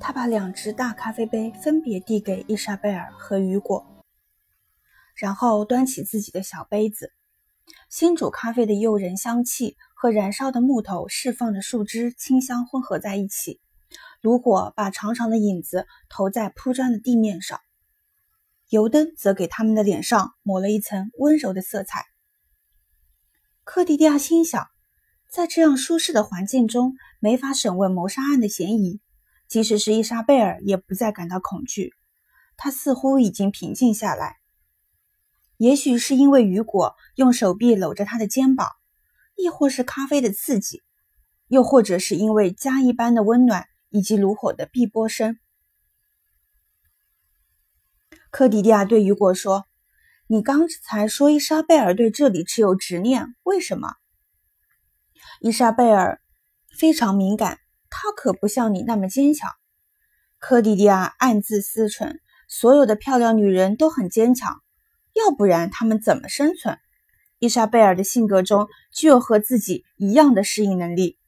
他把两只大咖啡杯分别递给伊莎贝尔和雨果，然后端起自己的小杯子。新煮咖啡的诱人香气和燃烧的木头释放的树枝清香混合在一起。炉火把长长的影子投在铺砖的地面上，油灯则给他们的脸上抹了一层温柔的色彩。克蒂蒂亚心想，在这样舒适的环境中，没法审问谋杀案的嫌疑。即使是伊莎贝尔，也不再感到恐惧。她似乎已经平静下来。也许是因为雨果用手臂搂着她的肩膀，亦或是咖啡的刺激，又或者是因为家一般的温暖。以及炉火的碧波声。科迪迪亚对雨果说：“你刚才说伊莎贝尔对这里持有执念，为什么？”伊莎贝尔非常敏感，她可不像你那么坚强。科迪迪亚暗自思忖：所有的漂亮女人都很坚强，要不然她们怎么生存？伊莎贝尔的性格中具有和自己一样的适应能力。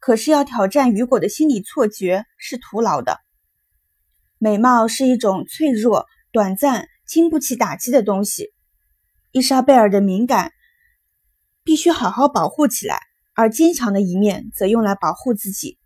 可是要挑战雨果的心理错觉是徒劳的。美貌是一种脆弱、短暂、经不起打击的东西。伊莎贝尔的敏感必须好好保护起来，而坚强的一面则用来保护自己。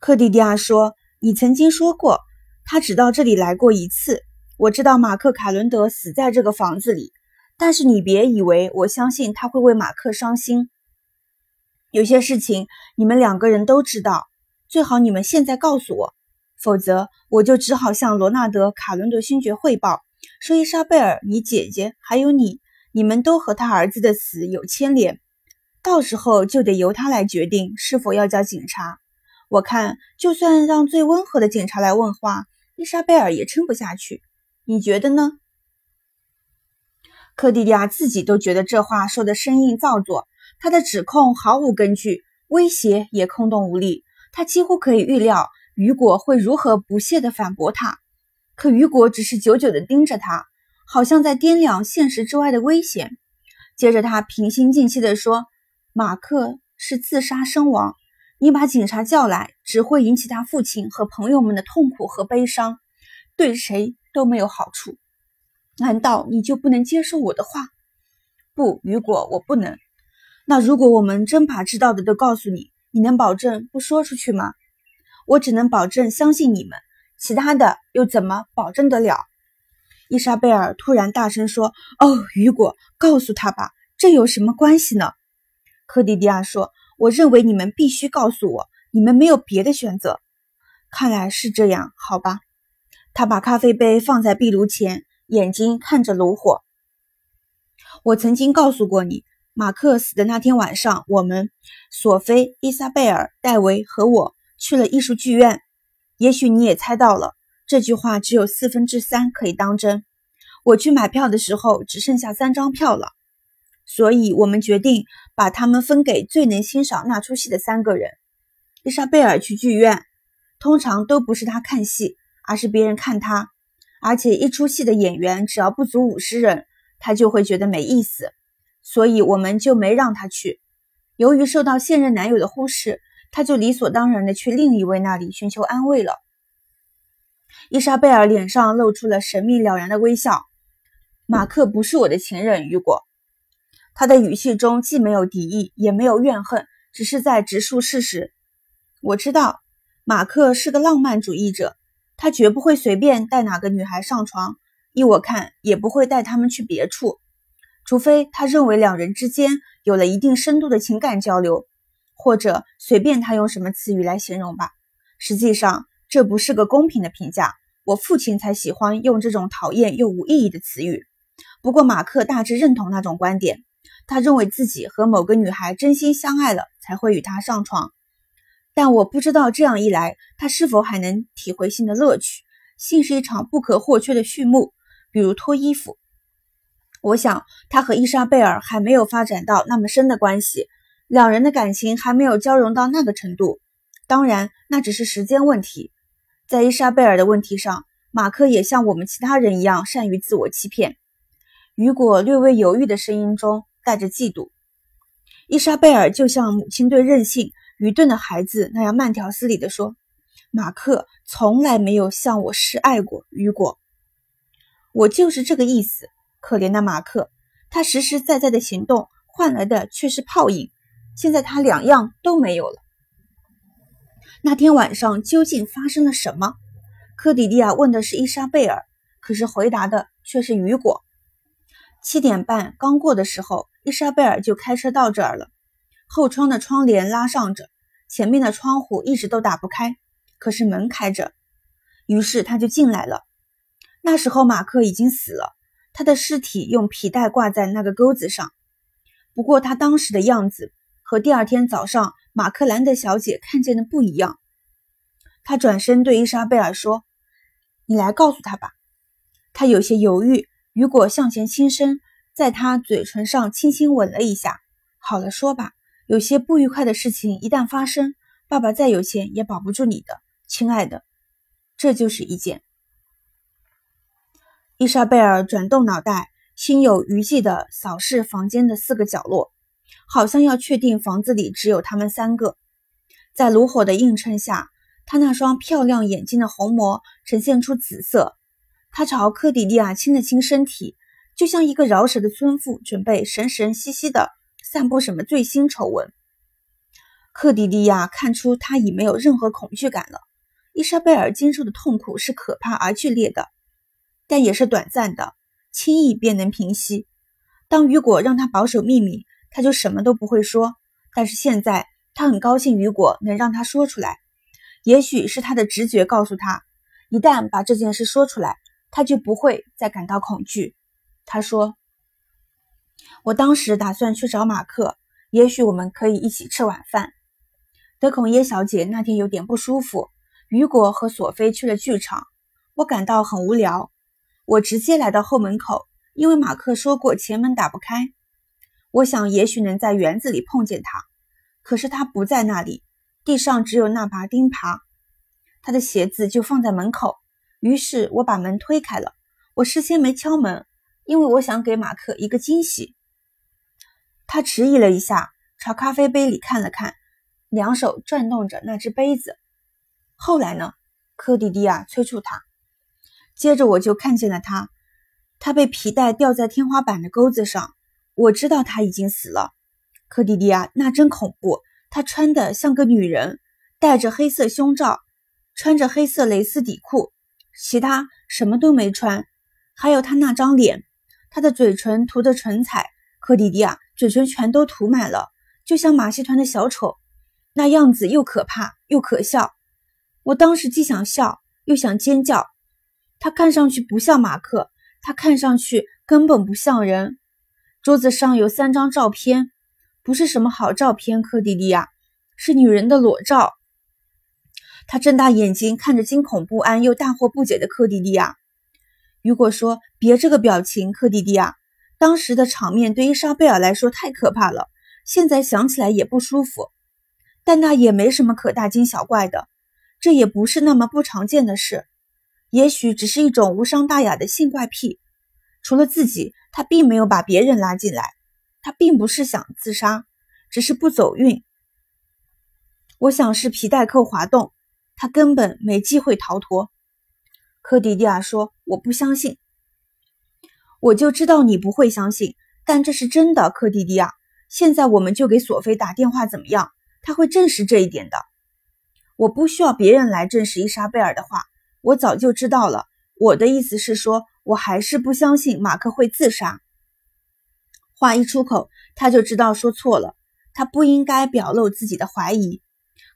克蒂蒂亚说：“你曾经说过，他只到这里来过一次。我知道马克·凯伦德死在这个房子里，但是你别以为我相信他会为马克伤心。”有些事情你们两个人都知道，最好你们现在告诉我，否则我就只好向罗纳德·卡伦德勋爵汇报，说伊莎贝尔，你姐姐还有你，你们都和他儿子的死有牵连。到时候就得由他来决定是否要叫警察。我看，就算让最温和的警察来问话，伊莎贝尔也撑不下去。你觉得呢？克蒂亚自己都觉得这话说的生硬造作。他的指控毫无根据，威胁也空洞无力。他几乎可以预料雨果会如何不屑地反驳他，可雨果只是久久地盯着他，好像在掂量现实之外的危险。接着，他平心静气地说：“马克是自杀身亡，你把警察叫来，只会引起他父亲和朋友们的痛苦和悲伤，对谁都没有好处。难道你就不能接受我的话？不，雨果，我不能。”那如果我们真把知道的都告诉你，你能保证不说出去吗？我只能保证相信你们，其他的又怎么保证得了？伊莎贝尔突然大声说：“哦，雨果，告诉他吧，这有什么关系呢？”科迪迪亚说：“我认为你们必须告诉我，你们没有别的选择。看来是这样，好吧。”他把咖啡杯放在壁炉前，眼睛看着炉火。我曾经告诉过你。马克死的那天晚上，我们索菲、伊莎贝尔、戴维和我去了艺术剧院。也许你也猜到了，这句话只有四分之三可以当真。我去买票的时候，只剩下三张票了，所以我们决定把它们分给最能欣赏那出戏的三个人。伊莎贝尔去剧院，通常都不是他看戏，而是别人看他。而且一出戏的演员只要不足五十人，他就会觉得没意思。所以我们就没让他去。由于受到现任男友的忽视，他就理所当然的去另一位那里寻求安慰了。伊莎贝尔脸上露出了神秘了然的微笑。马克不是我的情人，雨果。他的语气中既没有敌意，也没有怨恨，只是在直述事实。我知道，马克是个浪漫主义者，他绝不会随便带哪个女孩上床，依我看，也不会带她们去别处。除非他认为两人之间有了一定深度的情感交流，或者随便他用什么词语来形容吧。实际上，这不是个公平的评价。我父亲才喜欢用这种讨厌又无意义的词语。不过，马克大致认同那种观点。他认为自己和某个女孩真心相爱了，才会与她上床。但我不知道这样一来，他是否还能体会性的乐趣。性是一场不可或缺的序幕，比如脱衣服。我想，他和伊莎贝尔还没有发展到那么深的关系，两人的感情还没有交融到那个程度。当然，那只是时间问题。在伊莎贝尔的问题上，马克也像我们其他人一样善于自我欺骗。雨果略微犹豫的声音中带着嫉妒。伊莎贝尔就像母亲对任性、愚钝的孩子那样慢条斯理地说：“马克从来没有向我示爱过，雨果。”我就是这个意思。可怜的马克，他实实在在的行动换来的却是泡影。现在他两样都没有了。那天晚上究竟发生了什么？科迪利亚问的是伊莎贝尔，可是回答的却是雨果。七点半刚过的时候，伊莎贝尔就开车到这儿了。后窗的窗帘拉上着，前面的窗户一直都打不开，可是门开着，于是他就进来了。那时候马克已经死了，他的尸体用皮带挂在那个钩子上。不过他当时的样子和第二天早上马克兰德小姐看见的不一样。他转身对伊莎贝尔说：“你来告诉他吧。”他有些犹豫。雨果向前倾身，在他嘴唇上轻轻吻了一下。好了，说吧。有些不愉快的事情一旦发生，爸爸再有钱也保不住你的，亲爱的。这就是一件。伊莎贝尔转动脑袋，心有余悸地扫视房间的四个角落，好像要确定房子里只有他们三个。在炉火的映衬下，他那双漂亮眼睛的虹膜呈现出紫色。他朝科迪利亚亲了亲身体，就像一个饶舌的村妇，准备神神兮兮的。散布什么最新丑闻？克迪利亚看出他已没有任何恐惧感了。伊莎贝尔经受的痛苦是可怕而剧烈的，但也是短暂的，轻易便能平息。当雨果让他保守秘密，他就什么都不会说。但是现在，他很高兴雨果能让他说出来。也许是他的直觉告诉他，一旦把这件事说出来，他就不会再感到恐惧。他说。我当时打算去找马克，也许我们可以一起吃晚饭。德孔耶小姐那天有点不舒服，雨果和索菲去了剧场，我感到很无聊。我直接来到后门口，因为马克说过前门打不开。我想也许能在园子里碰见他，可是他不在那里，地上只有那把钉耙，他的鞋子就放在门口。于是我把门推开了，我事先没敲门。因为我想给马克一个惊喜，他迟疑了一下，朝咖啡杯里看了看，两手转动着那只杯子。后来呢？科迪迪亚催促他。接着我就看见了他，他被皮带吊在天花板的钩子上。我知道他已经死了。科迪迪亚，那真恐怖。他穿的像个女人，戴着黑色胸罩，穿着黑色蕾丝底裤，其他什么都没穿。还有他那张脸。他的嘴唇涂的唇彩，科迪迪亚嘴唇全都涂满了，就像马戏团的小丑，那样子又可怕又可笑。我当时既想笑又想尖叫。他看上去不像马克，他看上去根本不像人。桌子上有三张照片，不是什么好照片，科迪迪亚是女人的裸照。他睁大眼睛看着惊恐不安又大惑不解的科迪迪亚。雨果说：“别这个表情，科迪迪亚。当时的场面对伊莎贝尔来说太可怕了，现在想起来也不舒服。但那也没什么可大惊小怪的，这也不是那么不常见的事。也许只是一种无伤大雅的性怪癖。除了自己，他并没有把别人拉进来。他并不是想自杀，只是不走运。我想是皮带扣滑动，他根本没机会逃脱。”科迪迪亚说：“我不相信，我就知道你不会相信，但这是真的。”科迪迪亚，现在我们就给索菲打电话，怎么样？他会证实这一点的。我不需要别人来证实伊莎贝尔的话，我早就知道了。我的意思是说，我还是不相信马克会自杀。话一出口，他就知道说错了，他不应该表露自己的怀疑。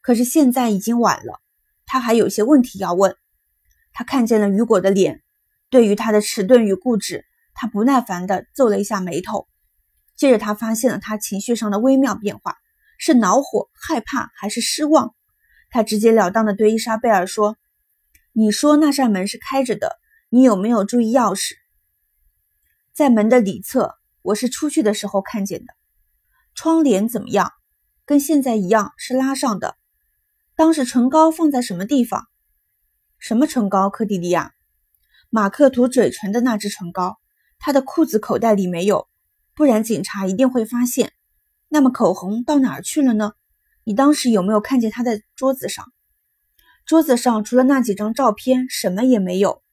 可是现在已经晚了，他还有些问题要问。他看见了雨果的脸，对于他的迟钝与固执，他不耐烦地皱了一下眉头。接着，他发现了他情绪上的微妙变化：是恼火、害怕，还是失望？他直截了当地对伊莎贝尔说：“你说那扇门是开着的，你有没有注意钥匙？在门的里侧，我是出去的时候看见的。窗帘怎么样？跟现在一样，是拉上的。当时唇膏放在什么地方？”什么唇膏，科迪利亚？马克涂嘴唇的那支唇膏，他的裤子口袋里没有，不然警察一定会发现。那么口红到哪儿去了呢？你当时有没有看见他在桌子上？桌子上除了那几张照片，什么也没有。